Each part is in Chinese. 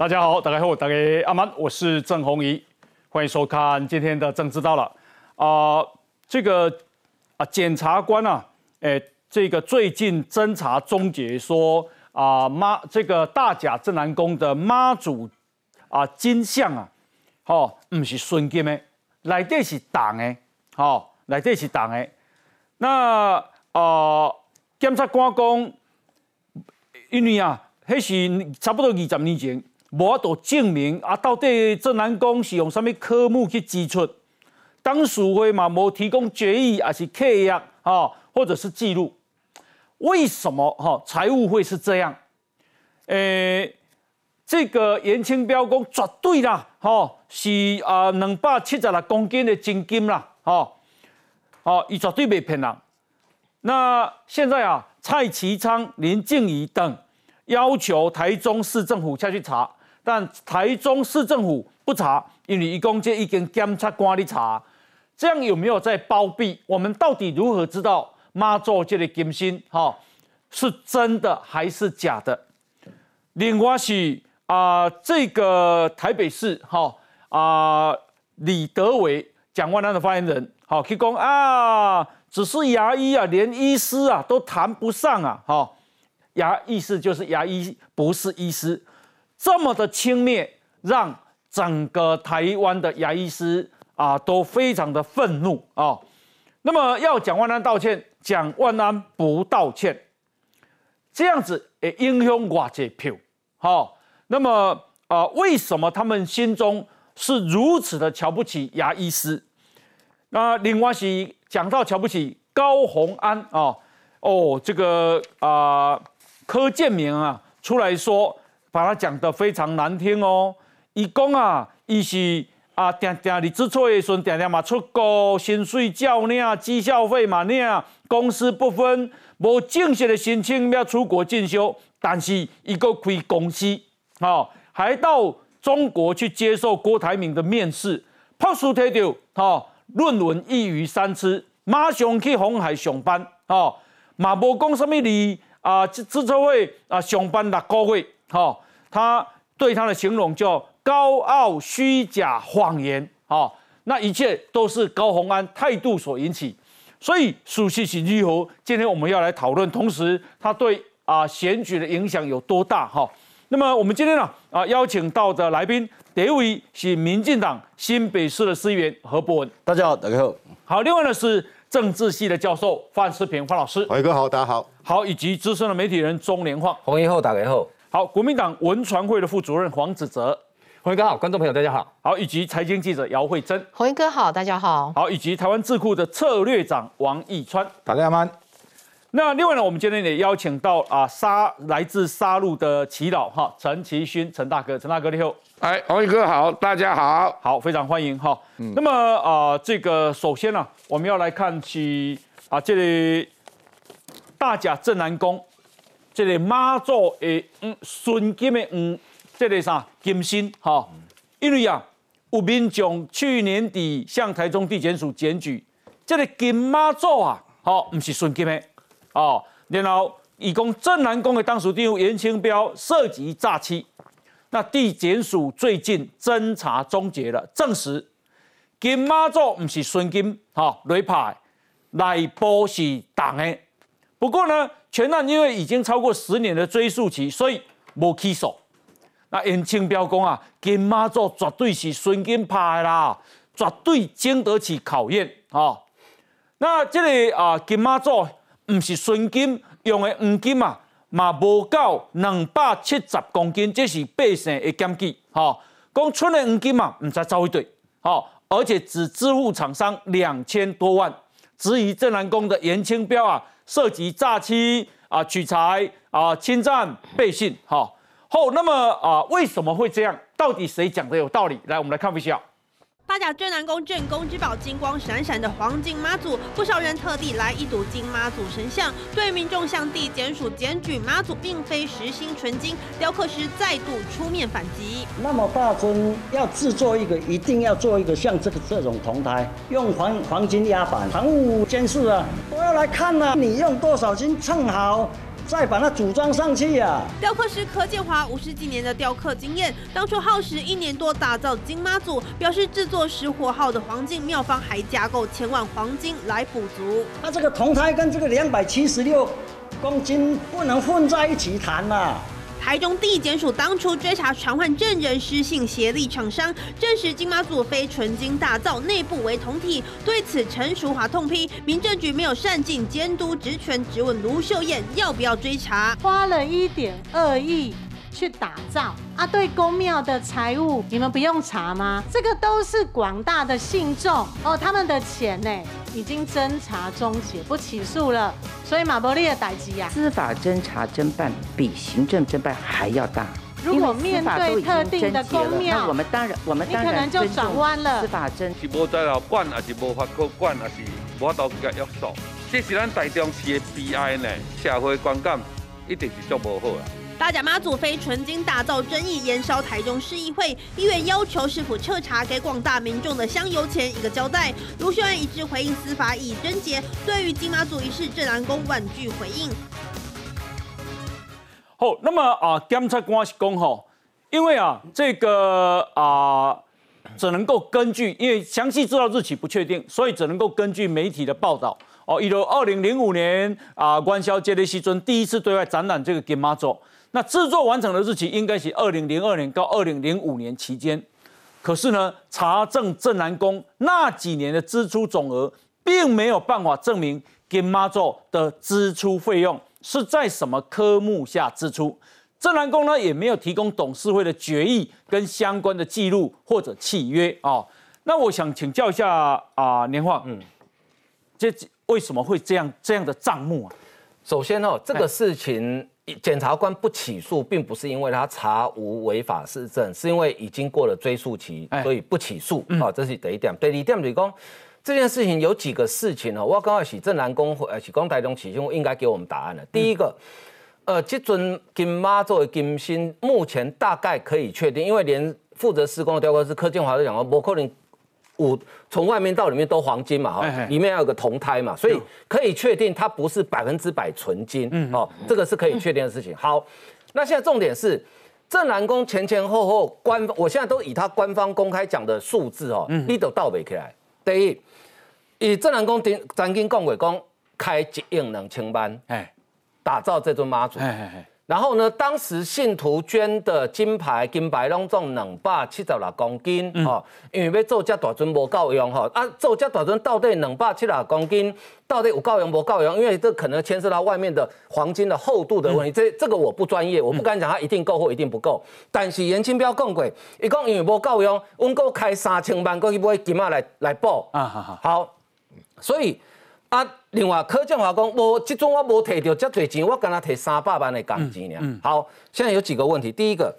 大家好，大家好，大家阿曼，我是郑红怡，欢迎收看今天的政治到了。啊，这个啊，检察官啊，诶，这个最近侦查终结说啊，妈，这个大甲镇南宫的妈祖啊金像啊，好，不是纯金的，内底是铜的，好，内底是铜的。那啊，检察官讲，因为啊，迄是差不多二十年前。无法度证明啊，到底镇南宫是用什么科目去支出？当署会嘛无提供决议，还是契约啊，或者是记录？为什么哈财务会是这样？诶，这个严清标公绝对啦，哈是啊两百七十六公斤的真金啦，哈，哦，伊绝对没骗人。那现在啊，蔡其昌、林静怡等要求台中市政府下去查。但台中市政府不查，因为一公这已经监察官的查，这样有没有在包庇？我们到底如何知道妈祖这个金星哈是真的还是假的？另外是啊，这个台北市哈啊李德伟蒋万安的发言人好，去讲啊，只是牙医啊，连医师啊都谈不上啊，哈，牙意思就是牙医不是医师。这么的轻蔑，让整个台湾的牙医师啊都非常的愤怒啊。那么要蒋万安道歉，蒋万安不道歉，这样子也影响我这票。好，那么啊，为什么他们心中是如此的瞧不起牙医师？那另外是讲到瞧不起高鸿安啊，哦，这个啊柯建明啊出来说。把他讲得非常难听哦，伊讲啊，伊是啊，定定你知错的时阵，定定嘛出国薪水照领，绩效费嘛领，公司不分，无正式的申请要出国进修，但是伊个开公司，哦，还到中国去接受郭台铭的面试，拍书提到，哦，论文一鱼三吃，马上去红海上班，哦，嘛无讲什么你啊，知错会啊上班六个月。好，他对他的形容叫高傲、虚假、谎言。好，那一切都是高鸿安态度所引起。所以，属系是如何？今天我们要来讨论，同时他对啊选举的影响有多大？哈，那么我们今天呢啊邀请到的来宾，第一位是民进党新北市的司员何伯文，大家好，大家好。好，另外呢是政治系的教授范世平范老师，伟哥好，大家好。好，以及资深的媒体人钟连晃，红衣后打给后。好，国民党文传会的副主任黄子哲，洪哥好，观众朋友大家好。好，以及财经记者姚慧珍，洪哥好，大家好。好，以及台湾智库的策略长王义川，大家好。那另外呢，我们今天也邀请到啊沙来自沙鹿的祈祷哈陈其勋陈大哥，陈大哥你好。哎，洪哥好，大家好，好，非常欢迎哈。那么啊，这个首先呢，我们要来看起啊这里大甲镇南宫。这个妈祖的嗯纯金的嗯，这个啥金星哈？因为啊，有民众去年底向台中地检署检举，这个金妈祖啊，好不是纯金的哦。然后，以公正南宫的当属地务严清标涉及诈欺，那地检署最近侦查终结了，证实金妈祖不是纯金哈，雷牌内部是党的。不过呢。全案因为已经超过十年的追诉期，所以无起诉。那严清标讲啊，金妈祖绝对是纯金拍啦，绝对经得起考验啊。那这个啊，金妈祖唔是纯金，用的黄金啊，嘛无够两百七十公斤，这是百姓的检举。哈，讲出的黄金嘛，唔知走一堆。好，而且只支付厂商两千多万，质疑正南宫的严清标啊。涉及诈欺啊、取财啊、侵占、背信，哈后那么啊，为什么会这样？到底谁讲的有道理？来，我们来看一下。八甲镇南宫镇宫之宝，金光闪闪的黄金妈祖，不少人特地来一睹金妈祖神像。对民众向地检署检举妈祖并非实心纯金，雕刻师再度出面反击。那么大尊要制作一个，一定要做一个像这个这种铜胎，用黄黄金压板，房屋监视啊，都要来看呐。你用多少斤称好？再把它组装上去呀。雕刻师柯建华五十几年的雕刻经验，当初耗时一年多打造金妈祖，表示制作石火号的黄金妙方还加购千万黄金来补足。那这个铜胎跟这个两百七十六公斤不能混在一起谈呐。台中地检署当初追查传唤证人失信协力厂商，证实金马祖非纯金打造，内部为铜体。对此，陈淑华痛批民政局没有善尽监督职权，质问卢秀燕要不要追查？花了一点二亿。去打造啊！对公庙的财务，你们不用查吗？这个都是广大的信众哦，他们的钱呢，已经侦查终结，不起诉了。所以马伯利的代志呀，司法侦查侦办比行政侦办还要大。如果面对特定的公庙，我们当然，我们当然可能就转弯了。司法侦是无在了管，还是无法可管，还是无到个约束？这是咱台中市的悲哀呢。社会观感一定是做无好啊。大甲妈祖非纯金打造争议延烧台中市议会，议员要求市府彻查，给广大民众的香油钱一个交代。卢秀安一致回应司法已侦结，对于金马祖一事，郑南公婉拒回应。好，那么啊，检察官是讲吼，因为啊，这个啊，只能够根据，因为详细知道日期不确定，所以只能够根据媒体的报道哦，一如二零零五年啊，元宵节的西尊第一次对外展览这个金妈祖。那制作完成的日期应该是二零零二年到二零零五年期间，可是呢，查证正南宫那几年的支出总额，并没有办法证明金妈祖的支出费用是在什么科目下支出。正南宫呢也没有提供董事会的决议跟相关的记录或者契约啊。那我想请教一下啊，年华，嗯，这为什么会这样这样的账目啊？首先哦，这个事情。检察官不起诉，并不是因为他查无违法事证，是因为已经过了追诉期，所以不起诉。好，这是第一点。第二点，就是讲这件事情有几个事情哦，我刚刚是正南公呃，是光台中起兄，应该给我们答案了。第一个，呃，这尊金妈作为金星，目前大概可以确定，因为连负责施工的雕刻师柯建华都讲过，不可能。五从外面到里面都黄金嘛，哈，里面要有个铜胎嘛，所以可以确定它不是百分之百纯金，哦，这个是可以确定的事情。好，那现在重点是正南宫前前后后官，我现在都以他官方公开讲的数字哦，你都倒背起来。第一，以正南宫顶曾经讲过，讲开一亿两千万，哎，打造这尊妈祖。然后呢？当时信徒捐的金牌、金牌拢总两百七十六公斤，哦，因为要做这大尊无够用，哈，啊，做这大尊到底两百七十六公斤，到底有够用无够用？因为这可能牵涉到外面的黄金的厚度的问题，这这个我不专业，我不敢讲它一定够或一定不够。但是严清标讲过，伊讲因为无够用，阮够开三千万过去买金啊来来补，啊，好好，好，所以。啊，另外柯建华讲，我这种我无摕到这多钱，我跟他摕三百万的工钱呢。好，现在有几个问题，第一个，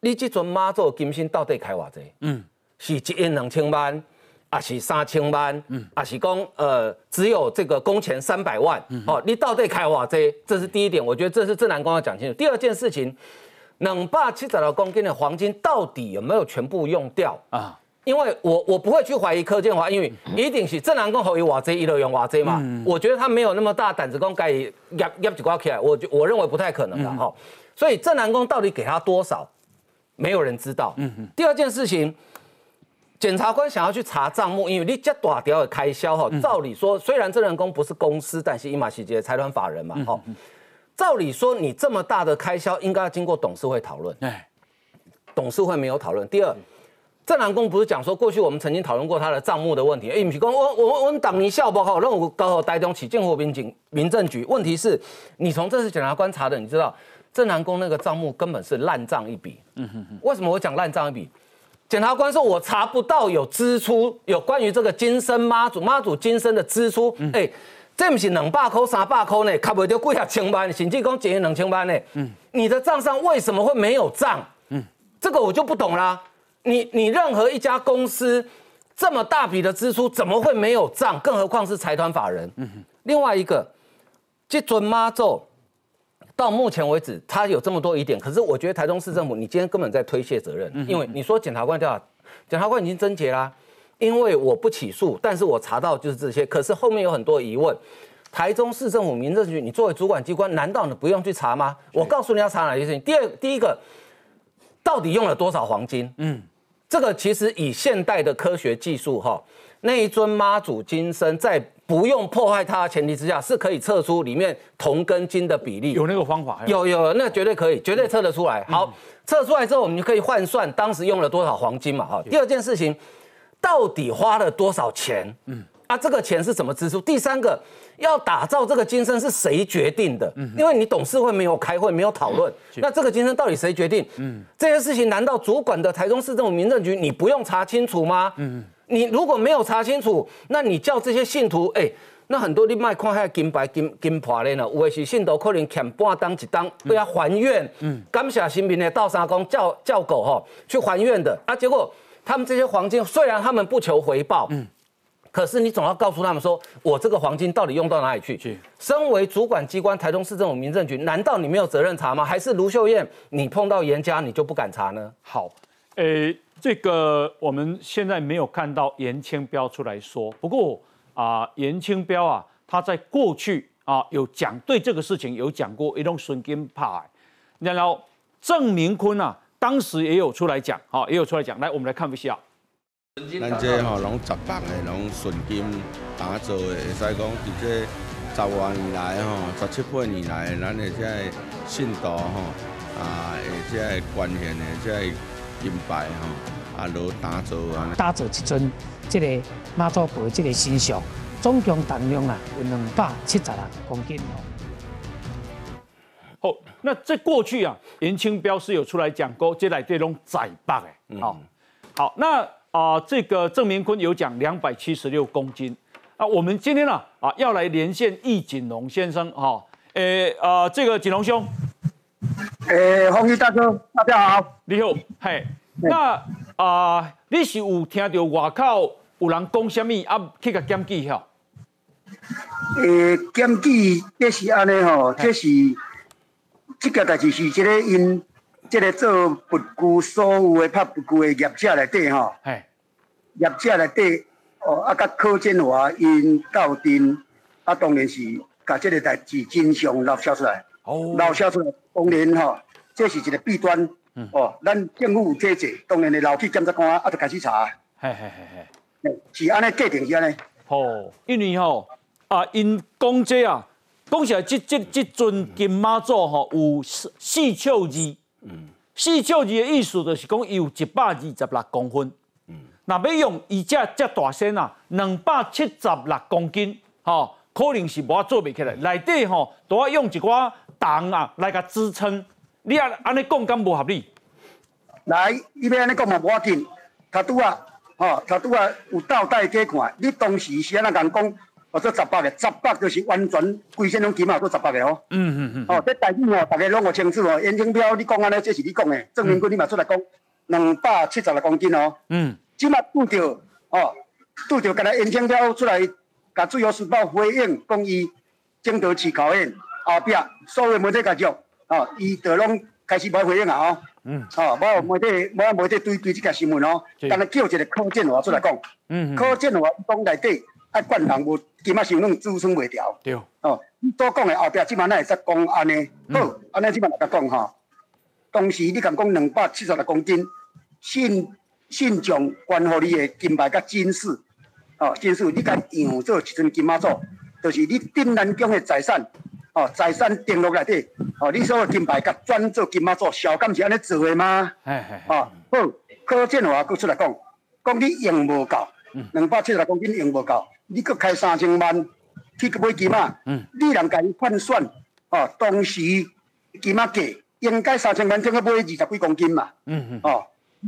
你这尊妈祖金星到底开偌济？嗯，是一亿两千万，还是三千万？嗯，还是讲呃只有这个工钱三百万？哦，你到底开偌济？这是第一点，我觉得这是正南光要讲清楚。第二件事情，两百七十六公斤的黄金到底有没有全部用掉啊？因为我我不会去怀疑柯建华，因为一定是正南公侯与瓦贼一路用瓦贼嘛，我觉得他没有那么大胆子公该压压几块起来，我我认为不太可能的哈。所以正南公到底给他多少，没有人知道。嗯第二件事情，检察官想要去查账目，因为你这大条的开销哈，照理说虽然正南公不是公司，但是伊马西杰财团法人嘛哈，照理说你这么大的开销应该要经过董事会讨论，哎董事会没有讨论。第二。郑南公不是讲说，过去我们曾经讨论过他的账目的问题。哎，不是讲我我我党你笑不好，让我高考带动起建国民警民政局。问题是，你从这次检察官查的，你知道郑南公那个账目根本是烂账一笔。嗯哼哼。为什么我讲烂账一笔？检察官说我查不到有支出，有关于这个金身妈祖妈祖金身的支出。哎，这不是两百块三百块呢，卡不就贵啊千万，甚至讲减两千万呢？嗯。你的账上为什么会没有账？嗯，这个我就不懂啦。你你任何一家公司这么大笔的支出，怎么会没有账？更何况是财团法人。另外一个，这尊妈咒到目前为止，他有这么多疑点，可是我觉得台中市政府，你今天根本在推卸责任，因为你说检察官调查，检察官已经侦结啦，因为我不起诉，但是我查到就是这些，可是后面有很多疑问。台中市政府民政局，你作为主管机关，难道你不用去查吗？我告诉你要查哪些事情。第二，第一个，到底用了多少黄金？嗯，这个其实以现代的科学技术，哈，那一尊妈祖金身在不用破坏它的前提之下，是可以测出里面铜跟金的比例。有那个方法？有有，那绝对可以，绝对测得出来。好，测出来之后，我们就可以换算当时用了多少黄金嘛？哈。第二件事情，到底花了多少钱？嗯。啊，这个钱是怎么支出？第三个，要打造这个金身是谁决定的？嗯，因为你董事会没有开会，没有讨论，那这个金身到底谁决定？嗯，这些事情难道主管的台中市政府民政局你不用查清楚吗？嗯，你如果没有查清楚，那你叫这些信徒，哎，那很多你卖看下金牌金金破的呢，有的是信徒可能欠半当一当，都要还愿，嗯，感谢新民的道三公叫叫狗哈去还愿的啊，结果他们这些黄金虽然他们不求回报，嗯。可是你总要告诉他们说，我这个黄金到底用到哪里去？去。身为主管机关台中市政府民政局，难道你没有责任查吗？还是卢秀燕，你碰到严家你就不敢查呢？好，呃，这个我们现在没有看到严清标出来说。不过啊，严清标啊，他在过去啊有讲对这个事情有讲过一种孙金派，然后郑明坤啊，当时也有出来讲，好，也有出来讲。来，我们来看一下。咱这吼拢十磅的，拢纯金打造的，会使讲伫这十多年来吼，十七八年来，咱的这信徒吼啊，这关键的这金牌吼啊，都打造啊。打造一尊这个妈祖婆这个形象，总共重量啊有两百七十六公斤哦。好，那在过去啊，严清标是有出来讲过，这来这种窄磅的，好，好那。啊，这个郑明坤有讲两百七十六公斤。啊，我们今天呢，啊，要来连线易锦龙先生，哈，诶，啊，这个锦龙兄，诶，红衣大哥，大家好，你好，嘿，那啊，你是有听到外口有人讲什么啊？去个检举吼？诶，检举这是安尼吼，这是这个代志是这个因。这个做不具所有的拍不具的业者内底吼，业者内底哦，啊，甲柯建华因斗阵，啊，当然是甲这个代志真相漏销出来，漏销出来，当然吼，这是一个弊端，哦，咱政府有体制，当然会老去检察官啊，就开始查，嘿嘿嘿嘿，是安尼决定是安尼，哦，因为吼啊，因讲这啊，讲起来这这这尊金马座吼有四四尺字。嗯，四尺二的意思就是讲有一百二十六公分。嗯，那要用伊只只大身啊，两百七十六公斤，吼，可能是无法做袂起来。内底吼都要用一寡重啊来甲支撑。你安安尼讲敢无合理？来，你要安尼讲嘛无要紧。他拄啊，吼，他拄啊有倒带过看。你当时是安怎讲？哦，做十八个，十八就是完全规身拢金嘛，做十八个哦。嗯嗯嗯。哦，这代志哦，大家拢有清楚哦。严清彪，你讲安尼，这是你讲的，证明坤你嘛出来讲，两百七十六公斤哦。嗯。即马拄着哦，拄着，干来严清彪出来，甲自由时报回应，讲伊争夺起考验，后壁所有媒体介绍，哦，伊就拢开始无回应啊哦。嗯。哦，无媒体，无媒体对对即个新闻哦，但系叫一个柯建华出来讲。嗯。柯建华讲内底。爱惯人物，今仔想拢支撑袂调。对。哦，所讲的后壁即摆咱会使讲安尼，好，安尼即摆来甲讲吼。当时你敢讲两百七十六公斤，信信将关乎你的金牌甲金饰，哦，金饰你甲用做一尊金马座，就是你丁南江的财产，哦，财产登录内底，哦，你所有金牌甲转做金马座，小感是安尼做的吗？哎哎。哦，好，柯建华佫出来讲，讲你用无够，两百七十公斤用无够。你搁开三千万去买金啊？嗯，你人家换算哦，当时金啊价应该三千万，才去买二十几公斤嘛。嗯嗯。哦，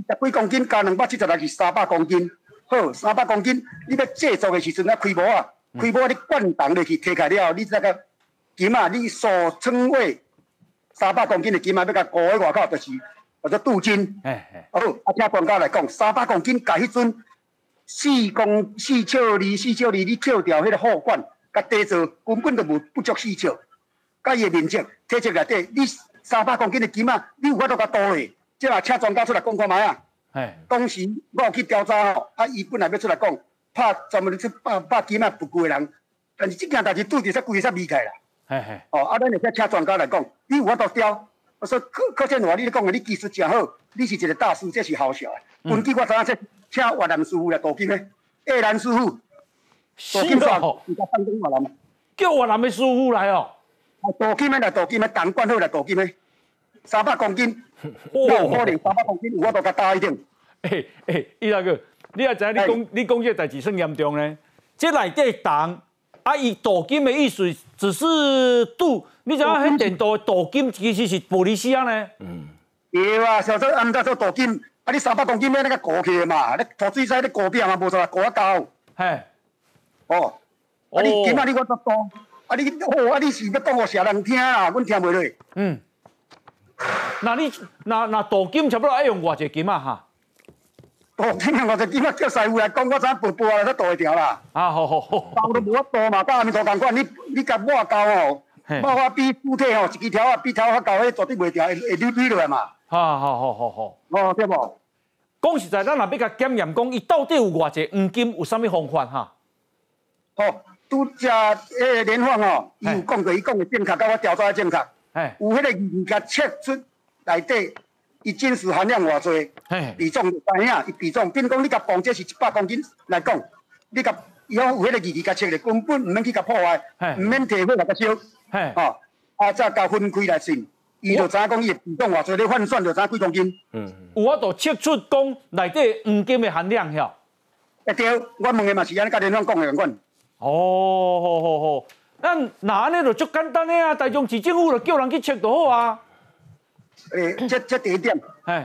二十几公斤加两百七十六是三百公斤。好，三百公斤，你要制作的时阵啊，开模啊，开模你灌动落去，摕开了，你再个金啊，你所称为三百公斤的金啊，要甲挂喺外口，就是或者镀金。哎哎。好，啊，听专家来讲，三百公斤加迄尊。四公四尺二，四尺二，你扣掉迄个货管，甲地座根本就无不足四尺。甲伊的面积体积内底，你三百公斤的金啊，你有法度甲倒去？即嘛请专家出来讲看卖啊！哎，当时我有去调查吼，啊，伊本来要出来讲，拍专门去拍拍金啊不贵的人，但是这件代志拄着才规个才离开啦。嘿嘿，哦，啊，咱会请请专家来讲，你有法度调。我说柯柯建华，你讲的你技术真好，你是一个大师，这是好笑的。根据我知影，这请越南师傅来镀金的，越南师傅，是哦，你家放工越南，叫越南的师傅来哦，镀金的来镀金的，钢管好来镀金的，三百公斤，有可能三百公斤，有法度甲大一点。诶诶，伊那个，你也知影，你讲你讲这代志算严重呢？这内底重。啊！伊镀金的意思只是镀，你知影迄电镀镀金其实是玻璃丝啊呢？嗯，对啊，小说按照做镀金，啊你三百公斤要那个过去嘛，你涂水彩你过边嘛，无错，过啊高。嘿，哦，啊你金啊你我做多，啊你哦啊你是要讲互社人听啊，阮听袂落。嗯，那你那那镀金差不多要用偌济金啊哈？哦，听讲我就今仔叫师傅来讲，我知影步步来才倒会条啦。啊，好好好。包都无法倒嘛，甲阿弥陀共款，你你甲抹胶哦，抹法比固体吼，一支条啊比条较厚，迄绝对袂条，会会溜溜落来嘛。好好好好好。哦，对无？讲实在，咱若要甲检验讲，伊到底有偌济黄金，有啥物方法哈？哦，拄只迄个联访哦，伊有讲过，伊讲的正确，甲我调查的正确。哎。有迄个仪甲测出内底。伊真实含量偌济，比重知影，伊比重，比如讲你甲磅这是一百公斤来讲，你甲以后有迄个仪器甲测咧，根本毋免去甲破坏，毋免提火来甲烧，哦，啊再甲分开来算，伊就知影讲伊比重偌济，你换算就知影几公斤。嗯，有法度测出讲内底黄金的含量，晓？会对，我问的嘛是安尼，甲恁讲讲的款。哦，好好好，咱那安尼就足简单诶啊，大众市政府就叫人去测就好啊。诶，这这第一点，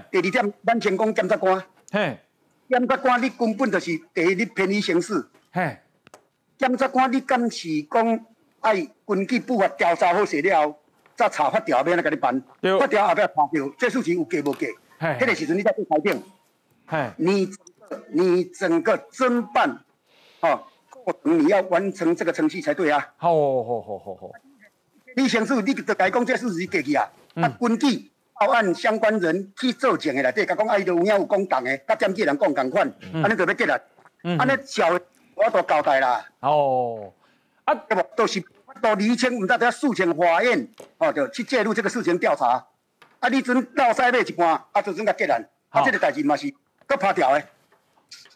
第二点，咱先讲检察官。检察官，你根本就是第一，你偏离刑事。检察官，你敢是讲爱根据部法调查好势了后，再查法条免来甲你办？法条后壁查着，这事情有假无假？迄个时阵你再去裁定。你你整个侦办，哦，过程你要完成这个程序才对啊。好好好好好。你刑事，你就该讲这事是假去啊？啊，根据。报案相关人去做证的内底，甲讲啊，伊都有影有讲同的，甲检举人讲共款，安尼就要结啦。安尼小我都交代啦。哦，啊，对不？都是都厘清，毋知得诉请法院，哦，就去介入这个事情调查。啊，你阵闹西尾一半，啊，就阵甲结案，啊，这个代志嘛是搁拍掉的。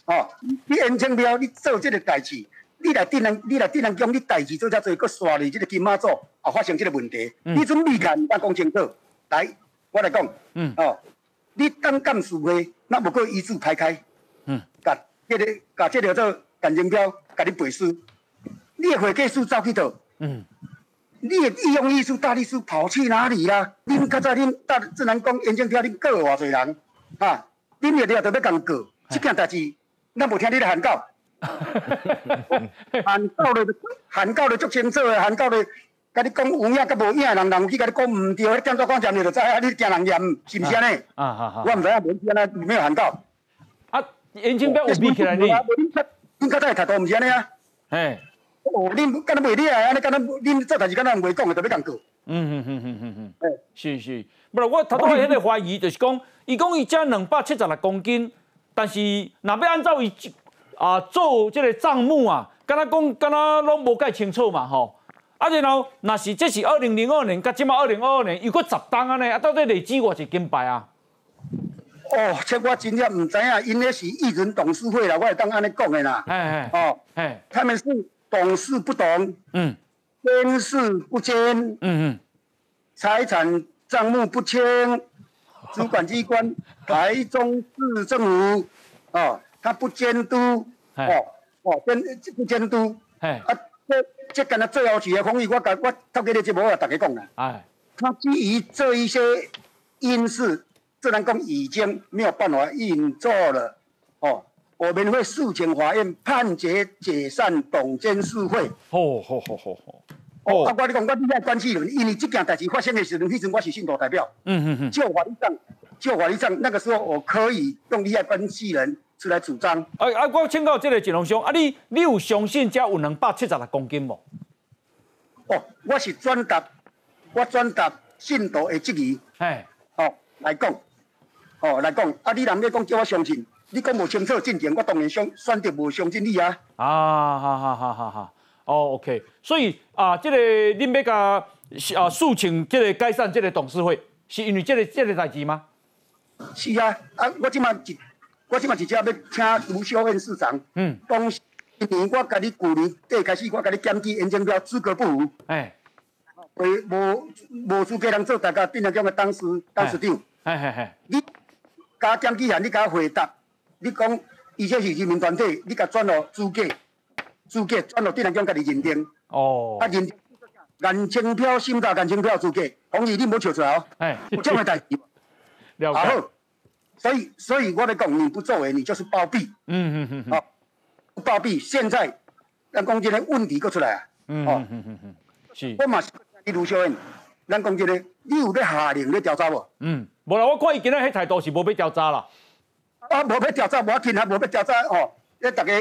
哦，你严清标，你做这个代志，你来定人，你来定人讲你代志做遮多，搁刷你这个金马组，啊，发生这个问题，你阵离开，毋敢讲清楚，来。我来讲，嗯，哦，你当干事会，那无过一字排开，嗯，甲这个甲这条做感情标，甲你背书，你的会计师走去倒，嗯，你的御用艺术大律师跑去哪里啦？恁较早恁大只能讲眼睛标，恁告偌侪人，啊，恁也了都要共告，这件代志，那无听你的函告，函告的函告的足清楚的，函告的。甲你讲有影甲无影的人，人有去甲你讲毋对，检察官讲你就知啊，你惊人验是毋是安尼？啊啊啊！我毋知影，无安尼没有函告。啊，眼睛标有闭起来呢？恁较早会读图毋是安尼啊？嘿。哦，恁敢若袂理啊？安尼敢若恁做代志敢若袂讲的，特别讲过。嗯嗯嗯嗯嗯嗯。哎，是是，不是我头拄迄个怀疑就是讲，伊讲伊只两百七十六公斤，但是若要按照伊啊做即个账目啊，敢若讲敢若拢无介清楚嘛吼。啊，然后那是这是二零零二年，甲即马二零二二年，又过十单安尼，啊，到底累积偌是金牌啊？哦，这我真正唔知影，因为是艺人董事会啦，我会当安尼讲的啦。哎哎，哦，哎，他们是董事不懂，嗯，监事不监，嗯嗯，财产账目不清，主管机关 台中市政府，哦，他不监督，哦哦，监不监督，哎啊。这这跟他最后几个抗议，我甲我头几日节目我大家讲啦。哎，他基于这一些因素，自然讲已经没有办法运作了。哦，我们会诉请法院判决解散董监事会。好好好好好。哦，啊，我你讲我利害关系人，因为这件代志发生的时候，迄阵我是信托代表。嗯嗯嗯。就法律上，就法律上，那个时候我可以用利害关系人。出来主张。啊啊！我请教这个金龙兄，啊，你你有相信这有两百七十六公斤无？哦，我是转达，我转达信徒的质疑。哎，哦，来讲，哦来讲，啊，你若要讲叫我相信，你讲无清楚进程，我当然相选择无相信你啊。啊，好好好好好。哦，OK，所以啊，这个恁要甲啊诉请这个改善这个董事会，是因为这个这个代志吗？是啊，啊，我即马一，我即马一只要请卢秀燕市长，嗯，当时年我甲你旧年底开始，我甲你检举严正标资格不符，哎，为无无资格人做大家电脑奖的董事董事长，哎。哎哎，你甲检举人，你甲回答，你讲伊这是人民团体，你甲转落资格，资格转落电脑奖家己认定，哦，啊认颜清票心大颜清票资格，红姨你无笑出来哦，哎，有这样的代志。了解，所以所以我的讲，你不作为，你就是包庇。嗯嗯嗯，好，包庇。现在咱讲这个问题搁出来啊。嗯嗯嗯嗯，是。我嘛是你卢小燕，咱讲这个，你有咧下令咧调查无？嗯，无啦，我看伊今仔迄态度是无要调查啦。啊，无要调查，无要紧啊，无要调查哦。咧，大家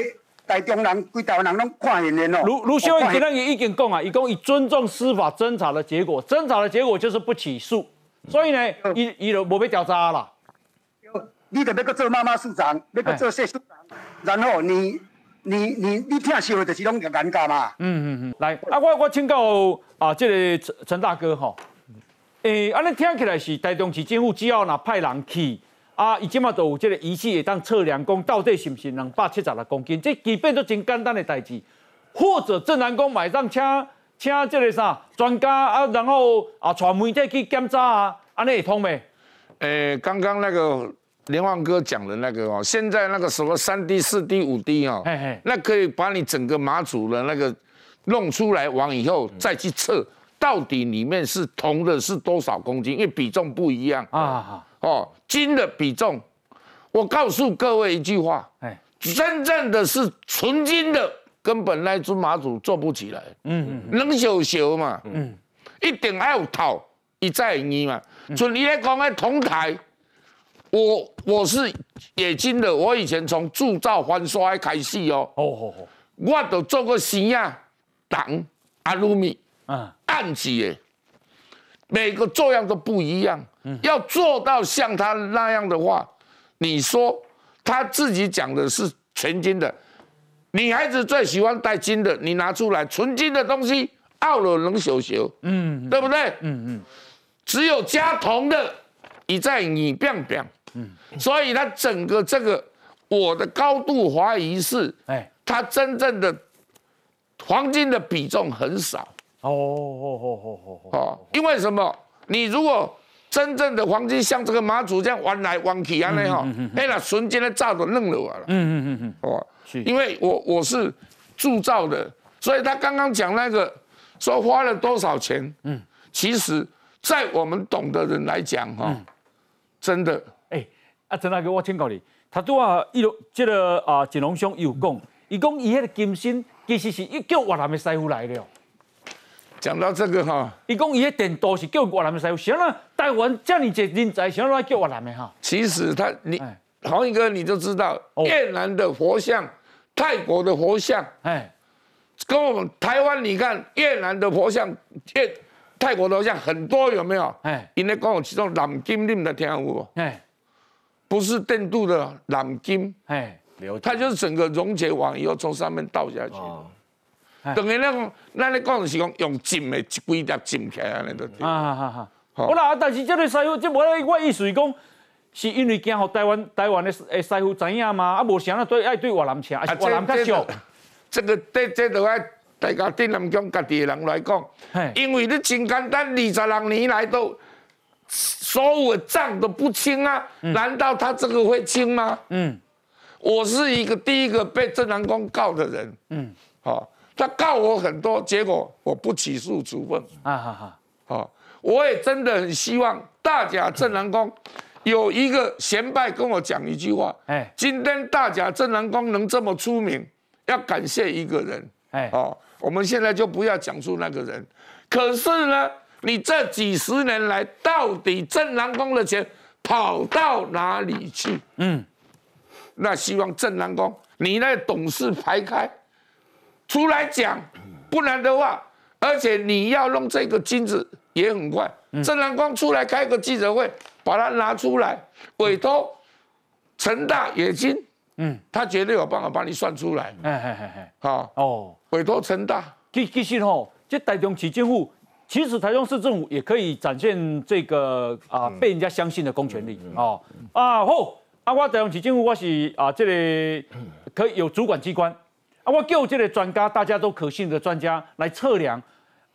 台中人、规台湾人拢看现的哦。卢卢小燕今仔伊已经讲啊，伊讲伊尊重司法侦查的结果，侦查的结果就是不起诉。所以呢，伊伊就无要调查啦。你得要搁做妈妈市长，要搁做谢市长，然后你你你你听社会就是拢尴尬嘛。嗯嗯嗯，来啊，我我请教啊，这个陈陈大哥吼，诶，安尼听起来是台中市政府只要若派人去，啊，伊即马都有这个仪器会当测量，讲到底是不是两百七十六公斤，这基本都真简单的代志。或者正南公买上请。请这个啥专家啊，然后啊，传媒体去检查啊，安尼会通未？诶，刚刚那个连旺哥讲的那个哦，现在那个什么三 D、四 D、五 D 哦，那可以把你整个马祖的那个弄出来，完以后再去测，到底里面是铜的是多少公斤？因为比重不一样啊。哦，金的比重，我告诉各位一句话，哎，真正的是纯金的。根本那尊马祖做不起来，嗯嗯，能修修嘛，嗯，一定要有头，一再二嘛。就你来讲，那铜台，我我是冶金的，我以前从铸造翻刷开始哦，哦哦哦，我都做过新啊，铜、阿鲁米，嗯，暗器的，每个作样都不一样。嗯，要做到像他那样的话，你说他自己讲的是全金的。女孩子最喜欢戴金的，你拿出来纯金的东西，傲了能修修，嗯，对不对？嗯嗯，只有加铜的，一在你变变，嗯，所以他整个这个，我的高度怀疑是，哎，它真正的黄金的比重很少，哦哦哦哦哦哦，因为什么？你如果真正的黄金像这个马祖这样弯来弯去啊那哈，哎那瞬间的炸都弄了完了，嗯嗯嗯嗯，哦。因为我我是铸造的，所以他刚刚讲那个说花了多少钱，嗯，其实，在我们懂的人来讲，哈，真的，哎，啊，陈大哥，我请教你，他拄啊一龙，这个啊，锦龙兄有讲，伊讲伊迄个金星其实是一叫越南的师傅来了。讲到这个哈，伊讲伊迄电镀是叫越南的师傅，想让台湾这样子人才，想让叫越南的哈。其实他你。黄一哥，你就知道越南的佛像、泰国的佛像，哎，跟我们台湾，你看越南的佛像、越泰国的佛像很多，有没有？哎，因为跟我其中南金，你们听过？哎，不是电镀的蓝金，哎，它就是整个溶解完以后从上面倒下去，等于那种，那你讲是讲用浸的，一规粒浸起来那都。啊哈哈，好啦，但是这个师傅，这我我意思是讲。是因为惊互台湾台湾的诶师傅知影嘛？啊，无想啊对爱对越南请，越南较少。这个这这都爱大家对南疆家己的人来讲，因为你真简单，二十六年来都所有的账都不清啊，难道他这个会清吗？嗯，我是一个第一个被郑南光告的人。嗯，好，他告我很多，结果我不起诉处分。啊哈哈，好，我也真的很希望大甲郑南光。有一个贤拜跟我讲一句话，哎，今天大甲镇南宫能这么出名，要感谢一个人，哎，哦，我们现在就不要讲出那个人，可是呢，你这几十年来，到底正南宫的钱跑到哪里去？嗯，那希望正南宫你那董事排开出来讲，不然的话，而且你要弄这个金子也很快，正南宫出来开个记者会。把它拿出来，委托陈大冶金，嗯，他绝对有办法帮你算出来。哎哎哎哎，好哦，委托成大。其其实吼，这台中市政府，其实台中市政府也可以展现这个啊被人家相信的公权力哦。啊好，啊我台中市政府我是啊这个可以有主管机关。啊，我叫这个专家，大家都可信的专家来测量。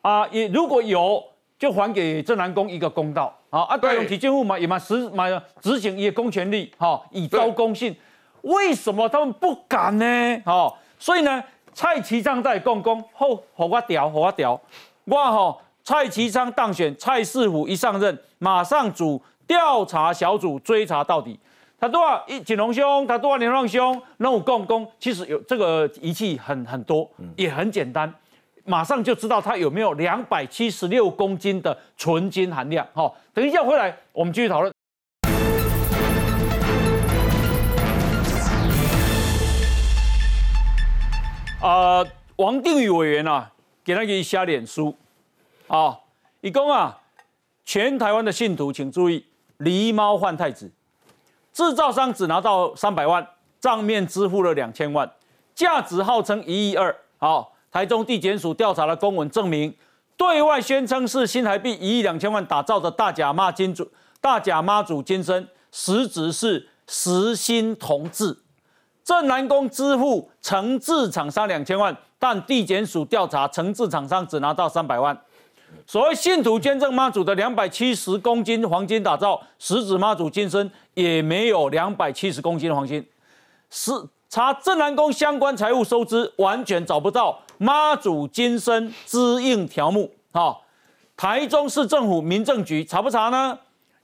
啊，也如果有就还给正南宫一个公道。啊啊台中市政府嘛也嘛实嘛执行一些公权力哈，以招公信，为什么他们不敢呢？哦，所以呢？蔡其章在讲讲，好，好我调，好我调。我吼，蔡其昌当选，蔡世虎一上任，马上组调查小组追查到底。他多少一锦龙兄，他多少连浪兄，那我共工，其实有这个仪器很很多，也很简单，马上就知道他有没有两百七十六公斤的纯金含量。好，等一下回来，我们继续讨论。啊，王定宇委员啊，给他一下脸书，啊，一共啊，全台湾的信徒请注意，狸猫换太子，制造商只拿到三百万，账面支付了两千万，价值号称一亿二。好，台中地检署调查的公文证明，对外宣称是新台币一亿两千万打造的大甲妈金主大甲妈祖金身，实质是实心铜制。正南宫支付承制厂商两千万，但地检署调查承制厂商只拿到三百万。所谓信徒捐赠妈祖的两百七十公斤黄金打造，实指妈祖金身也没有两百七十公斤黄金。是查正南宫相关财务收支，完全找不到妈祖金身支应条目。好，台中市政府民政局查不查呢？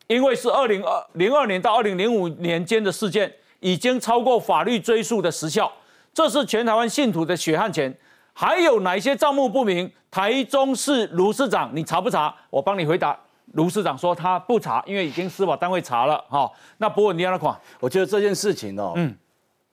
因为是二零二零二年到二零零五年间的事件。已经超过法律追诉的时效，这是全台湾信徒的血汗钱。还有哪些账目不明？台中市卢市长，你查不查？我帮你回答。卢市长说他不查，因为已经司法单位查了。哈，那不过你让他款，我觉得这件事情哦，嗯，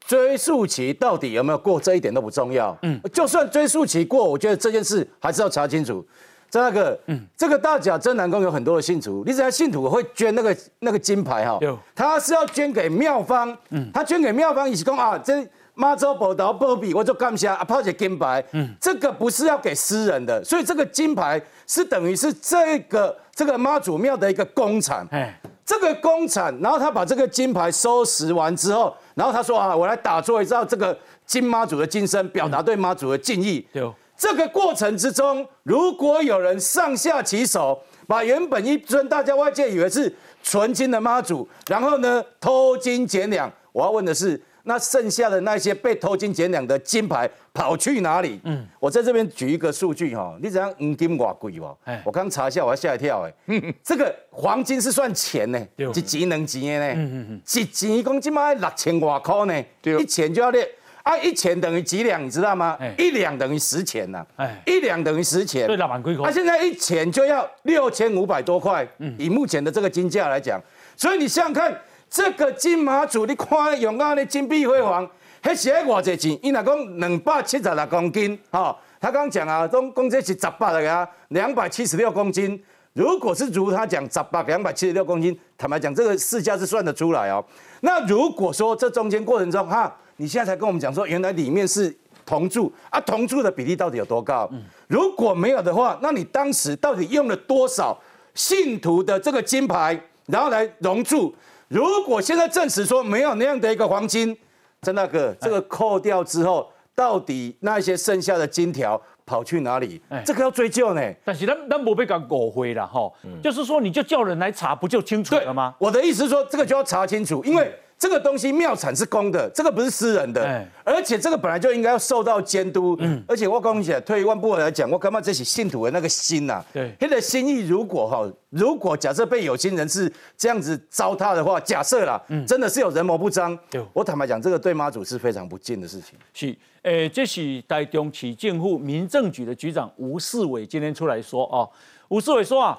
追诉期到底有没有过，这一点都不重要。嗯，就算追诉期过，我觉得这件事还是要查清楚。这个，嗯，这个大甲真南宫有很多的信徒，你只要信徒会捐那个那个金牌哈，他是要捐给庙方，嗯，他捐给庙方，意思讲啊，这妈祖宝刀波比，我就干下啊，抛起金牌，嗯，这个不是要给私人的，所以这个金牌是等于是这个这个妈祖庙的一个工厂，哎，这个工厂，然后他把这个金牌收拾完之后，然后他说啊，我来打坐一下这个金妈祖的金身，表达对妈祖的敬意，对。这个过程之中，如果有人上下其手，把原本一尊大家外界以为是纯金的妈祖，然后呢偷金减两，我要问的是，那剩下的那些被偷金减两的金牌跑去哪里？嗯，我在这边举一个数据哈，你怎样黄金瓦贵哦？我刚查一下，我要吓一跳哎，这个黄金是算钱呢，一钱两钱的呢，一钱一公斤嘛六千多块呢，一钱就要列。啊，一钱等于几两，你知道吗？一两等于十钱呐。哎，一两等于十钱。对，老板归口。啊，现在一钱就要六千五百多块。嗯，以目前的这个金价来讲，所以你想想看，这个金马祖，你看用啊的金碧辉煌，还是要偌济钱？伊若讲两百七十六公斤，哈，他刚刚讲啊，都公这是十八的啊，两百七十六公斤。如果是如他讲十八两百七十六公斤，坦白讲，这个市价是算得出来哦。那如果说这中间过程中，哈。你现在才跟我们讲说，原来里面是铜铸啊，铜铸的比例到底有多高？如果没有的话，那你当时到底用了多少信徒的这个金牌，然后来熔铸？如果现在证实说没有那样的一个黄金，曾大哥，这个扣掉之后，到底那些剩下的金条跑去哪里？这个要追究呢。但是咱咱不被搞误会了哈，就是说你就叫人来查，不就清楚了吗？我的意思是说，这个就要查清楚，因为。这个东西庙产是公的，这个不是私人的，而且这个本来就应该要受到监督。嗯，而且我讲起来，退一万步来讲，我干嘛这些信徒的那个心呐？对，他的心意如果哈，如果假设被有心人士这样子糟蹋的话，假设啦，真的是有人谋不彰。我坦白讲，这个对妈祖是非常不敬的事情。是，诶，这是台中市政府民政局的局长吴世伟今天出来说啊，吴世伟说啊，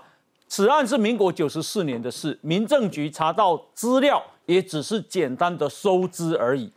此案是民国九十四年的事，民政局查到资料。也只是简单的收支而已。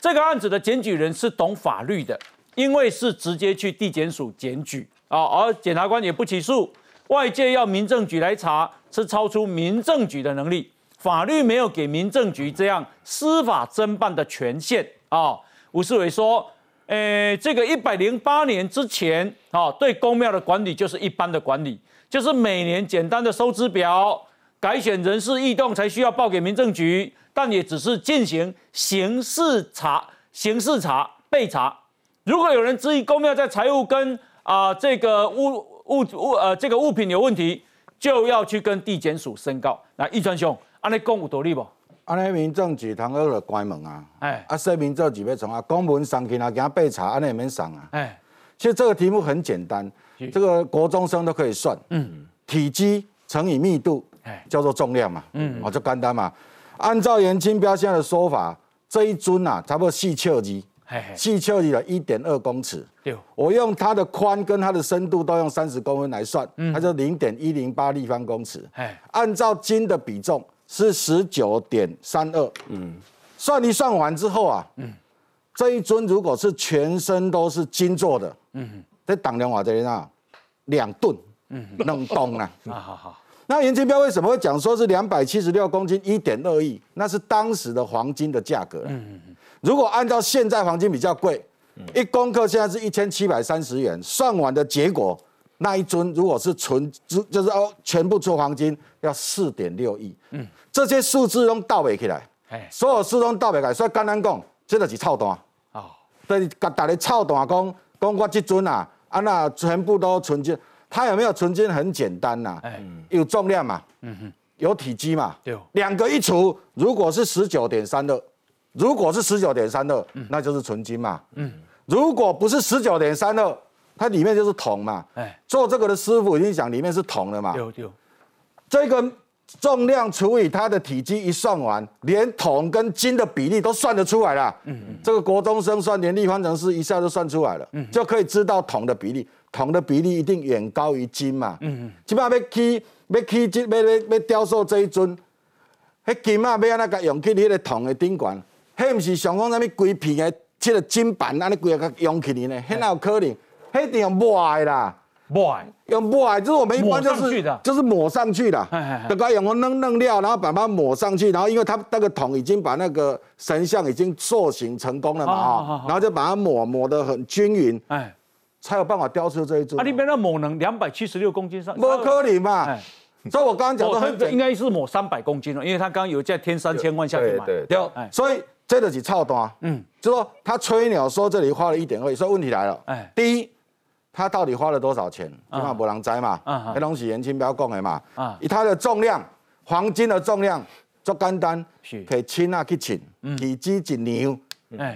这个案子的检举人是懂法律的，因为是直接去地检署检举啊，而检察官也不起诉。外界要民政局来查，是超出民政局的能力，法律没有给民政局这样司法侦办的权限啊。吴世伟说，诶，这个一百零八年之前啊，对公庙的管理就是一般的管理，就是每年简单的收支表，改选人事异动才需要报给民政局，但也只是进行刑事查、刑事查、备查。如果有人质疑公庙在财务跟啊这个物物物呃这个物品有问题，就要去跟地检署申告。那易川兄，安尼讲有道理不？安尼民政局通个就关门啊！哎，啊，说明做几要从啊，公文上去啊，给他备查，安尼免上啊！哎，其实这个题目很简单，这个国中生都可以算。嗯，体积乘以密度，哎，叫做重量嘛。嗯，哦，就简单嘛。按照严清标现在的说法，这一尊啊，差不多细丘级。细丘级的一点二公尺。对，我用它的宽跟它的深度都用三十公分来算，它就零点一零八立方公尺。哎，按照金的比重。是十九点三二，嗯，算一算完之后啊，嗯，这一尊如果是全身都是金做的，嗯，这当量瓦这里啊，两吨，嗯，冷冻 啊，啊好好。那严金彪为什么会讲说是两百七十六公斤一点二亿？那是当时的黄金的价格，嗯嗯嗯。如果按照现在黄金比较贵，一公克现在是一千七百三十元，算完的结果。那一尊如果是纯，就就是哦，全部出黄金要四点六亿。嗯，这些数字都倒背起来，所有数都倒背起来，所以简单讲，这就是操蛋。哦，所以甲大家操蛋讲，讲我这尊啊，啊那全部都纯金，它有没有纯金很简单呐？哎，有重量嘛？嗯哼，有体积嘛？对，两个一除，如果是十九点三二，如果是十九点三二，那就是纯金嘛？嗯，如果不是十九点三二。它里面就是铜嘛，哎，做这个的师傅已经讲里面是铜了嘛，有有，这个重量除以它的体积一算完，连铜跟金的比例都算得出来了，嗯嗯，这个国中生算连立方程式一下就算出来了，嗯，就可以知道铜的比例，铜的比例一定远高于金嘛，嗯嗯，起码要起要起这要要要雕塑这一尊，迄金啊要安那个用去你个铜的顶管，迄毋是想讲啥物规片的这个金板安尼规个用起哩呢，迄哪有可能？一定要抹的啦，抹，用抹，就是我们一般就是就是抹上去的，大概用个弄弄料，然后把它抹上去，然后因为它那个桶已经把那个神像已经塑形成功了嘛，啊，然后就把它抹抹得很均匀，哎，才有办法雕出这一尊。啊，那边那抹能两百七十六公斤上，不可能嘛，所以我刚刚讲的很应该是抹三百公斤了，因为他刚刚有在添三千万下去买，对对，所以这个是操蛋，嗯，就说他吹鸟说这里花了一点二亿，所以问题来了，哎，第一。他到底花了多少钱？起码不能摘嘛，那东西严清不要讲的嘛。以它的重量，黄金的重量做简单，可以称啊去称，体积一牛，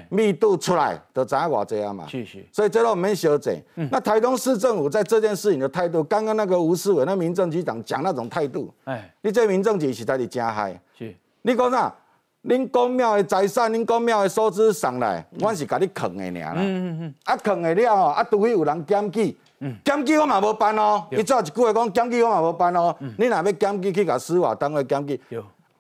密度出来都知我这样嘛。所以这个我们修正。那台东市政府在这件事情的态度，刚刚那个吴思伟那民政局长讲那种态度，哎，你这民政局实在是真害。是，你讲啥？恁公庙的财产，恁公庙的收支上来，我是甲你藏的尔啦。嗯嗯嗯。啊，藏的了吼，啊，除非有人检举，检举我嘛无办哦。伊最后一句话讲，检举我嘛无办哦。你若要检举去甲司法单位检举，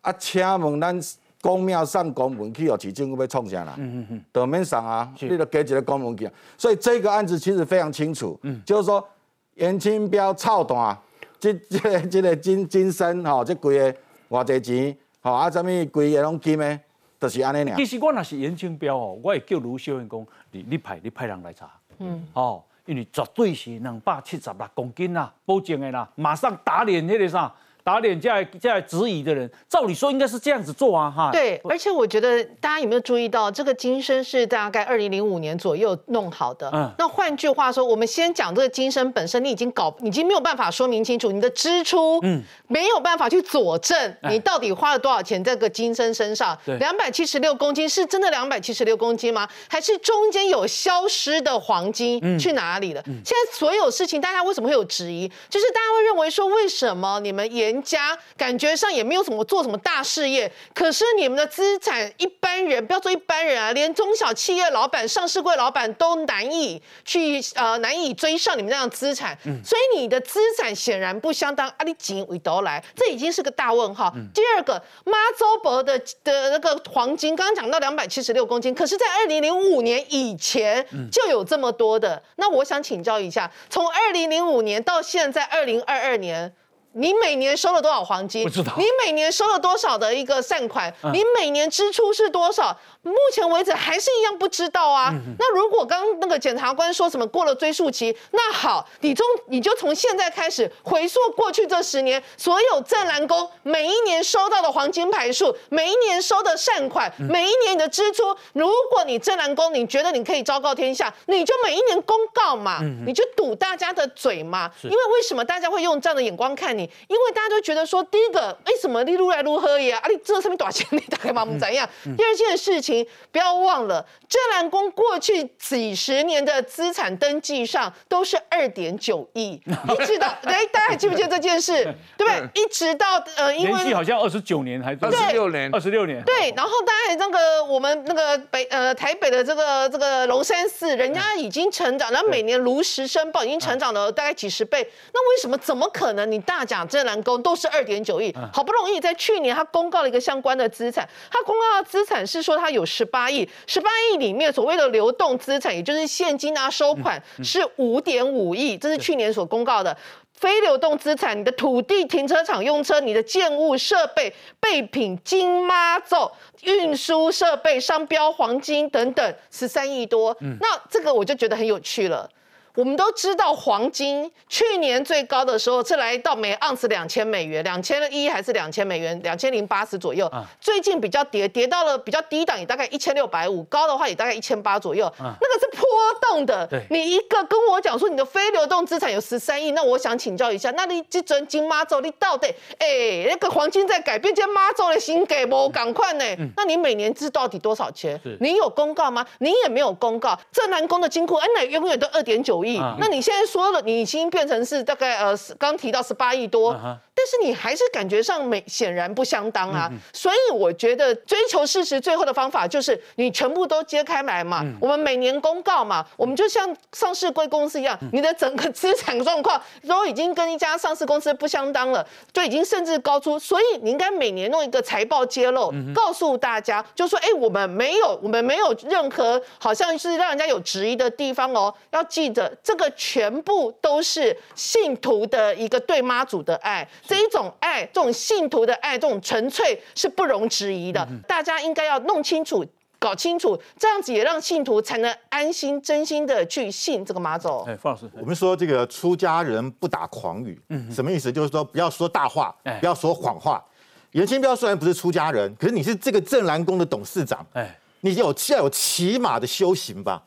啊，请问咱公庙上公文去，哦，市政府要创啥啦？嗯嗯嗯。都免上啊，你都给一个公文去。所以这个案子其实非常清楚，就是说严清标操蛋，这这这个金金身吼，这几个偌济钱。吼啊，什么规个拢金的，就是安尼尔。其实我若是严清标哦，我会叫卢秀燕讲，你你派你派人来查，嗯，哦，因为绝对是两百七十六公斤啦，保证的啦，马上打脸迄个啥。打脸在在质疑的人，照理说应该是这样子做啊，哈。对，而且我觉得大家有没有注意到，这个金身是大概二零零五年左右弄好的。嗯。那换句话说，我们先讲这个金身本身，你已经搞，已经没有办法说明清楚你的支出，嗯，没有办法去佐证你到底花了多少钱在这个金身身上。对。两百七十六公斤是真的两百七十六公斤吗？还是中间有消失的黄金去哪里了？现在所有事情，大家为什么会有质疑？就是大家会认为说，为什么你们严家感觉上也没有什么做什么大事业，可是你们的资产，一般人不要说一般人啊，连中小企业老板、上市柜老板都难以去呃难以追上你们那样的资产，所以你的资产显然不相当。阿里锦维都来，这已经是个大问号。第二个，妈周伯的的那个黄金，刚刚讲到两百七十六公斤，可是在二零零五年以前就有这么多的。那我想请教一下，从二零零五年到现在二零二二年。你每年收了多少黄金？不知道。你每年收了多少的一个善款？你每年支出是多少？目前为止还是一样不知道啊。那如果刚那个检察官说什么过了追诉期，那好，你从你就从现在开始回溯过去这十年所有正蓝宫每一年收到的黄金牌数，每一年收的善款，每一年你的支出。如果你正蓝宫你觉得你可以昭告天下，你就每一年公告嘛，你就堵大家的嘴嘛。因为为什么大家会用这样的眼光看你？因为大家都觉得说，第一个为什么你如来撸喝呀？啊，你这上面多少钱？你大概嘛不怎样？第二件事情。不要忘了，正蓝宫过去几十年的资产登记上都是二点九亿，一直到哎，大家还记不记得这件事？对不对？一直到呃，因为好像二十九年还是二十六年，二十六年。对，然后大家那个我们那个北呃台北的这个这个龙山寺，人家已经成长，然后每年如实申报，已经成长了大概几十倍。那为什么？怎么可能？你大讲正蓝宫都是二点九亿，好不容易在去年他公告了一个相关的资产，他公告的资产是说他有十八亿，十八亿里面所谓的流动资产，也就是现金啊收款是五点五亿，这是去年所公告的。非流动资产，你的土地、停车场用车、你的建物、设备、备品、金妈奏、运输设备、商标、黄金等等，十三亿多。那这个我就觉得很有趣了。我们都知道，黄金去年最高的时候是来到每盎司两千美元，两千一还是两千美元，两千零八十左右。最近比较跌，跌到了比较低档，也大概一千六百五，高的话也大概一千八左右。那个是波动的。你一个跟我讲说你的非流动资产有十三亿，那我想请教一下，那你这尊金妈咒你到底？哎，那个黄金在改变，这妈咒的心给不赶快呢？那你每年支到底多少钱？你有公告吗？你也没有公告。正南宫的金库，哎，那永远都二点九。那你现在说了，你已经变成是大概呃，刚提到十八亿多。但是你还是感觉上没显然不相当啊，所以我觉得追求事实最后的方法就是你全部都揭开来嘛，我们每年公告嘛，我们就像上市贵公司一样，你的整个资产状况都已经跟一家上市公司不相当了，就已经甚至高出，所以你应该每年弄一个财报揭露，告诉大家，就说哎，我们没有，我们没有任何好像是让人家有质疑的地方哦，要记得这个全部都是信徒的一个对妈祖的爱。这一种爱，这种信徒的爱，这种纯粹是不容置疑的。大家应该要弄清楚、搞清楚，这样子也让信徒才能安心、真心的去信这个马祖。哎，方老师，我们说这个出家人不打诳语，嗯，什么意思？就是说不要说大话，不要说谎话。严清标虽然不是出家人，可是你是这个正蓝宫的董事长，哎，你有要有起码的修行吧？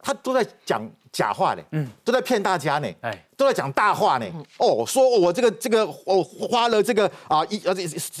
他都在讲假话呢，嗯，都在骗大家呢，哎，都在讲大话呢。哦，说我这个这个我花了这个啊一呃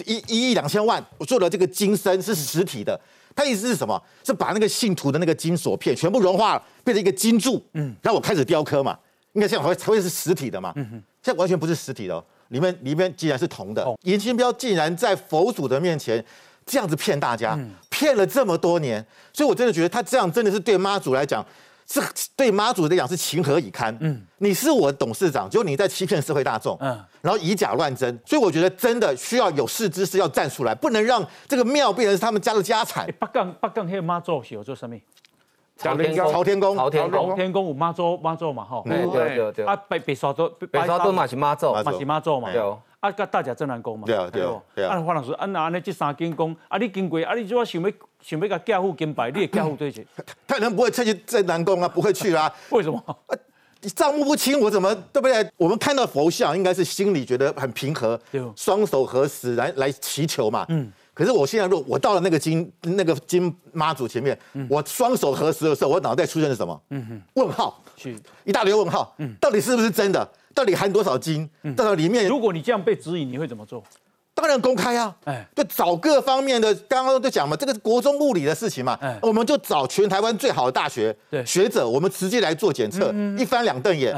一一亿两千万，我做了这个金身是实体的。他意思是什么？是把那个信徒的那个金锁片全部融化了，变成一个金柱，嗯，然后我开始雕刻嘛，应该这样会才会是实体的嘛。嗯哼，现在完全不是实体的，里面里面竟然是铜的。严清标竟然在佛祖的面前这样子骗大家，骗了这么多年，所以我真的觉得他这样真的是对妈祖来讲。是对妈祖来讲是情何以堪？嗯，你是我董事长，就你在欺骗社会大众，嗯，然后以假乱真，所以我觉得真的需要有识之士要站出来，不能让这个庙变成是他们家的家产。北港北港那妈祖是有做什么？朝天宫，朝天宫，朝天宫，朝天宫有妈祖妈祖嘛？哈，对对对对。啊，北北沙都北沙都嘛是妈祖，嘛是妈祖嘛。对。啊，甲大甲正南宫嘛。对啊对啊对啊。啊，黄老师，啊那安尼这三间宫，啊你经过，啊你如果想要。想要甲家户金牌，你也家户对起，他能不会去正南宫啊？不会去啦。为什么？你账目不清，我怎么对不对？我们看到佛像，应该是心里觉得很平和，双手合十来来祈求嘛。嗯。可是我现在，如果我到了那个金那个金妈祖前面，我双手合十的时候，我脑袋出现了什么？嗯哼。问号。是一大堆问号。嗯。到底是不是真的？到底含多少金？到底里面？如果你这样被指引，你会怎么做？当然公开啊，哎，就找各方面的，刚刚都讲嘛，这个是国中物理的事情嘛，我们就找全台湾最好的大学学者，我们直接来做检测，一翻两瞪眼，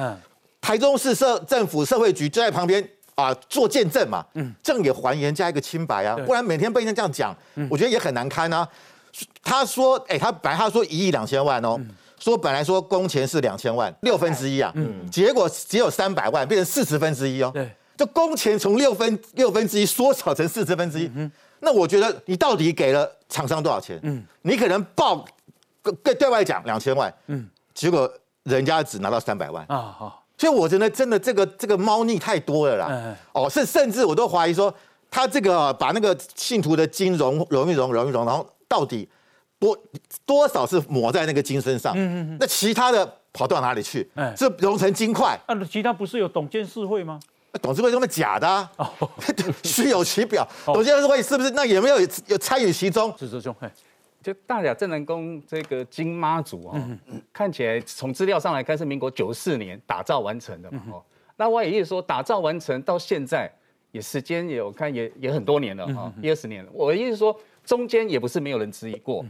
台中市社政府社会局就在旁边啊做见证嘛，这样也还原加一个清白啊，不然每天被人家这样讲，我觉得也很难堪啊。他说，哎，他本来他说一亿两千万哦，说本来说工钱是两千万，六分之一啊，结果只有三百万，变成四十分之一哦。就工钱从六分六分之一缩小成四十分之一，那我觉得你到底给了厂商多少钱？嗯，你可能报对对外讲两千万，嗯，结果人家只拿到三百万。啊，好，所以我觉得真的这个这个猫腻太多了啦。哦，甚甚至我都怀疑说，他这个把那个信徒的金融融一融融一融，然后到底多多少是抹在那个金身上？嗯嗯那其他的跑到哪里去？是融成金块？那其他不是有董监事会吗？董事会这么假的？哦，虚有其表。董监事会是不是？那有没有有参与其中？是师兄，就大甲镇南宫这个金妈祖啊，看起来从资料上来看是民国九四年打造完成的嘛。哦，那我也意思说，打造完成到现在也时间也我看也也很多年了哈，一二十年了。我的意思说，中间也不是没有人质疑过。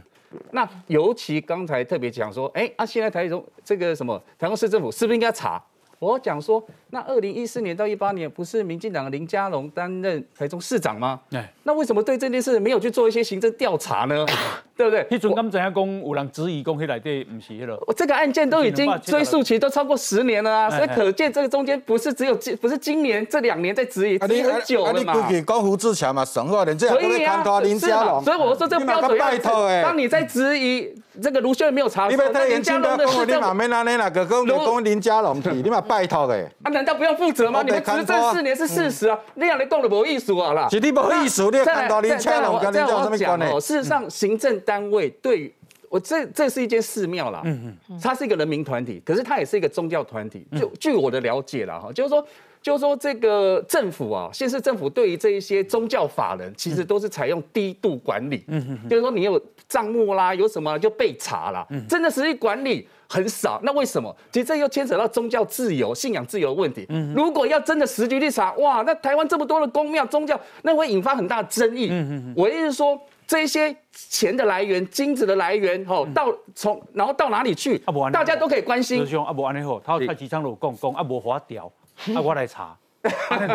那尤其刚才特别讲说，哎啊，现在台中这个什么台中市政府是不是应该查？我讲说，那二零一四年到一八年不是民进党的林佳龙担任台中市长吗？那为什么对这件事没有去做一些行政调查呢？对不对？迄阵刚怎样讲，有人质疑讲，迄内底不是迄个。我这个案件都已经追诉期都超过十年了啊，所以可见这个中间不是只有今，不是今年这两年在质疑，质疑很久了嘛。你估计讲胡志强嘛，神话人这样都会看到林家龙。所以我说这个标准要，当你在质疑这个卢秀燕没有查，你别太年轻的讲，你嘛免安尼啦，个讲你讲林家龙比，你嘛拜托哎。啊，难道不用负责吗？你们执政四年是事实啊，那样你讲的无艺术啊啦。是你无艺术，你看到林佳龙跟林佳龙什么关系？事实上，行政单位对。我这这是一间寺庙啦，嗯嗯，它是一个人民团体，可是它也是一个宗教团体。就据我的了解啦，哈，就是说，就是说这个政府啊，县市政府对于这一些宗教法人，其实都是采用低度管理，嗯嗯，就是说你有账目啦，有什么就被查啦，真的实际管理很少。那为什么？其实这又牵扯到宗教自由、信仰自由的问题。嗯，如果要真的实际去查，哇，那台湾这么多的公庙宗教，那会引发很大的争议。嗯嗯，我意思是说。这些钱的来源、金子的来源，吼，到从然后到哪里去？大家都可以关心。师兄，阿伯安尼好，他太极昌路讲讲，阿伯划掉，啊，我来查。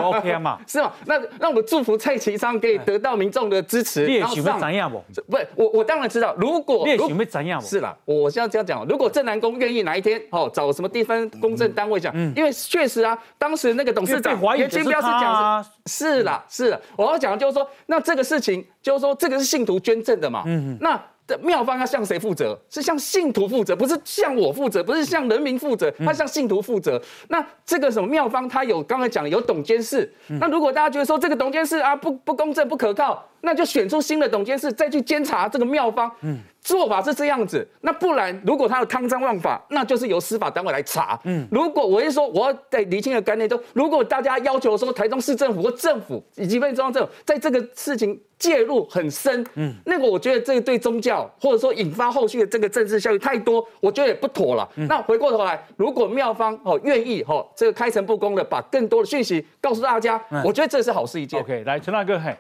OK 嘛？是吗？那那我们祝福蔡其昌可以得到民众的支持。你也想要怎样不？不，我我当然知道。如果你也想要怎样？是啦，我现在这样讲。如果郑南宫愿意哪一天哦找什么地方公证单位讲，因为确实啊，当时那个董事长袁金彪是讲是啦，是啦。我要讲就是说，那这个事情就是说，这个是信徒捐赠的嘛。嗯。那。的妙方要向谁负责？是向信徒负责，不是向我负责，不是向人民负责，他向信徒负责。那这个什么妙方，他有刚才讲有董监事。那如果大家觉得说这个董监事啊不不公正不可靠，那就选出新的董监事再去监察这个妙方。嗯。做法是这样子，那不然如果他有贪赃枉法，那就是由司法单位来查。嗯，如果我是说我要在厘清的概念中，如果大家要求说台中市政府或政府以及中央政府在这个事情介入很深，嗯，那个我觉得这个对宗教或者说引发后续的这个政治效益太多，我觉得也不妥了。那回过头来，如果妙方哦愿意哦这个开诚布公的把更多的讯息告诉大家，我觉得这是好事一件。OK，来陈大哥，嘿，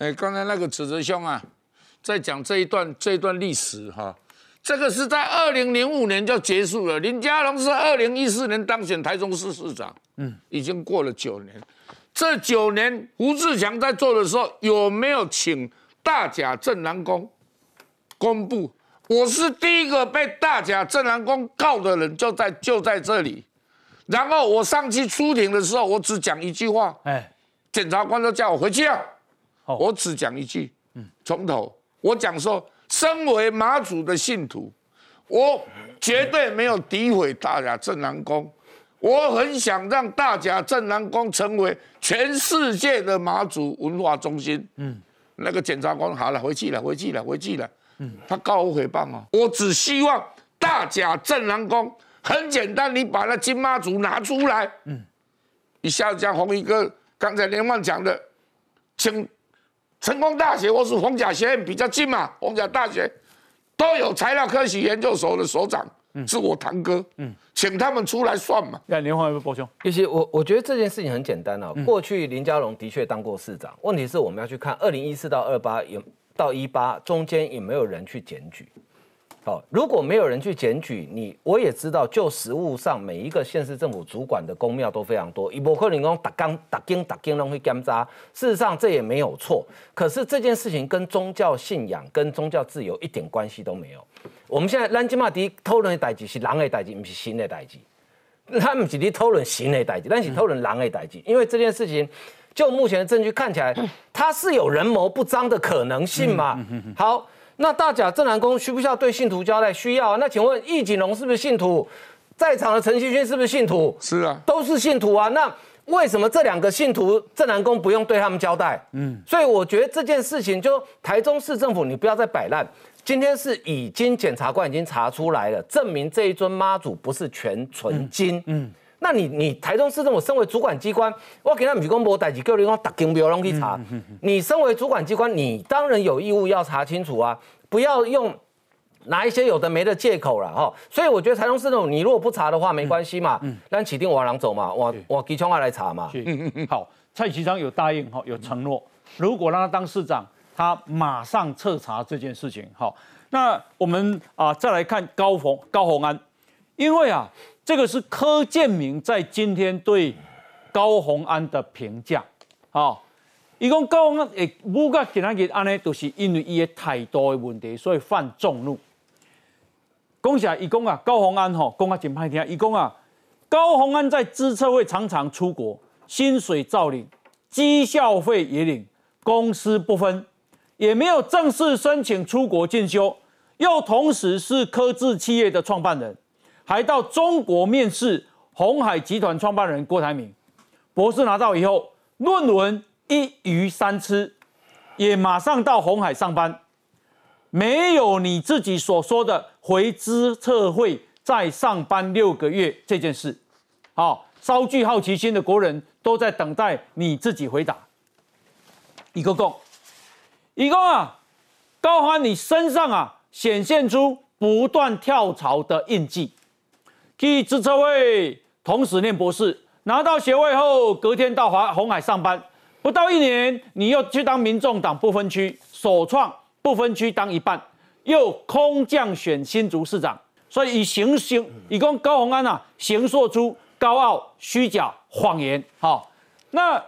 哎，刚才那个子哲兄啊。在讲这一段这一段历史哈，这个是在二零零五年就结束了。林佳龙是二零一四年当选台中市市长，嗯，已经过了九年。这九年胡志强在做的时候，有没有请大甲镇南宫公布？我是第一个被大甲镇南宫告的人，就在就在这里。然后我上去出庭的时候，我只讲一句话，哎，检察官都叫我回去啊，我只讲一句，嗯，从头。我讲说，身为马祖的信徒，我绝对没有诋毁大甲镇南宫。我很想让大甲镇南宫成为全世界的马祖文化中心。嗯，那个检察官好了，回去了，回去了，回去了。嗯，他告我诽谤啊！我只希望大甲镇南宫很简单，你把那金妈祖拿出来。嗯，一下子像红衣哥刚才连万讲的，请。成功大学或是红甲学院比较近嘛？红甲大学都有材料科学研究所的所长，是我堂哥，嗯，请他们出来算嘛。那连环波兄，其实我我觉得这件事情很简单啊。过去林佳龙的确当过市长，问题是我们要去看二零一四到二八有到一八中间有没有人去检举。好，如果没有人去检举你，我也知道，就实务上，每一个县市政府主管的公庙都非常多，一波克林公打刚打经打经拢会干渣。事实上，这也没有错。可是这件事情跟宗教信仰、跟宗教自由一点关系都没有。我们现在兰金马迪偷人的代志是狼的代志，不是新的代志。他们是你偷人新的代志，但是偷人狼的代志。因为这件事情，就目前的证据看起来，他是有人谋不臧的可能性嘛？好。那大甲正南宫需不需要对信徒交代？需要啊。那请问易景龙是不是信徒？在场的陈其勋是不是信徒？是啊，都是信徒啊。那为什么这两个信徒正南宫不用对他们交代？嗯，所以我觉得这件事情，就台中市政府，你不要再摆烂。今天是已经检察官已经查出来了，证明这一尊妈祖不是全纯金。嗯，那你你台中市政府身为主管机关，我给他们提供无代志，叫你讲打金标容易查。你身为主管机关，你当然有义务要查清楚啊，不要用。拿一些有的没的借口了哈，所以我觉得台中市政府，你如果不查的话，没关系嘛，让起定往狼走嘛，我我给청아来查嘛。好，蔡其昌有答应哈，有承诺，如果让他当市长，他马上彻查这件事情。好，那我们啊再来看高鸿高鸿安，因为啊这个是柯建明在今天对高鸿安的评价，好，伊讲高鸿安诶，不甲其他日安尼，都是因为伊的态度的问题，所以犯众怒。讲起来，伊讲啊，高鸿安吼，讲啊真歹听。伊讲啊，高鸿安在资策会常常出国，薪水照领，绩效费也领，公司不分，也没有正式申请出国进修，又同时是科技企业的创办人，还到中国面试红海集团创办人郭台铭。博士拿到以后，论文一鱼三吃，也马上到红海上班。没有你自己所说的回资测会再上班六个月这件事，好，稍具好奇心的国人都在等待你自己回答。一个共，一共啊，高欢，你身上啊显现出不断跳槽的印记。去资测位同时念博士，拿到学位后，隔天到华红海上班，不到一年，你又去当民众党不分区首创。不分区当一半，又空降选新竹市长，所以以行行以供高鸿安啊，行说出高傲、虚假、谎言。好，那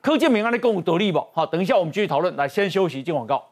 柯建明安的公有得力不？好，等一下我们继续讨论。来，先休息，进广告。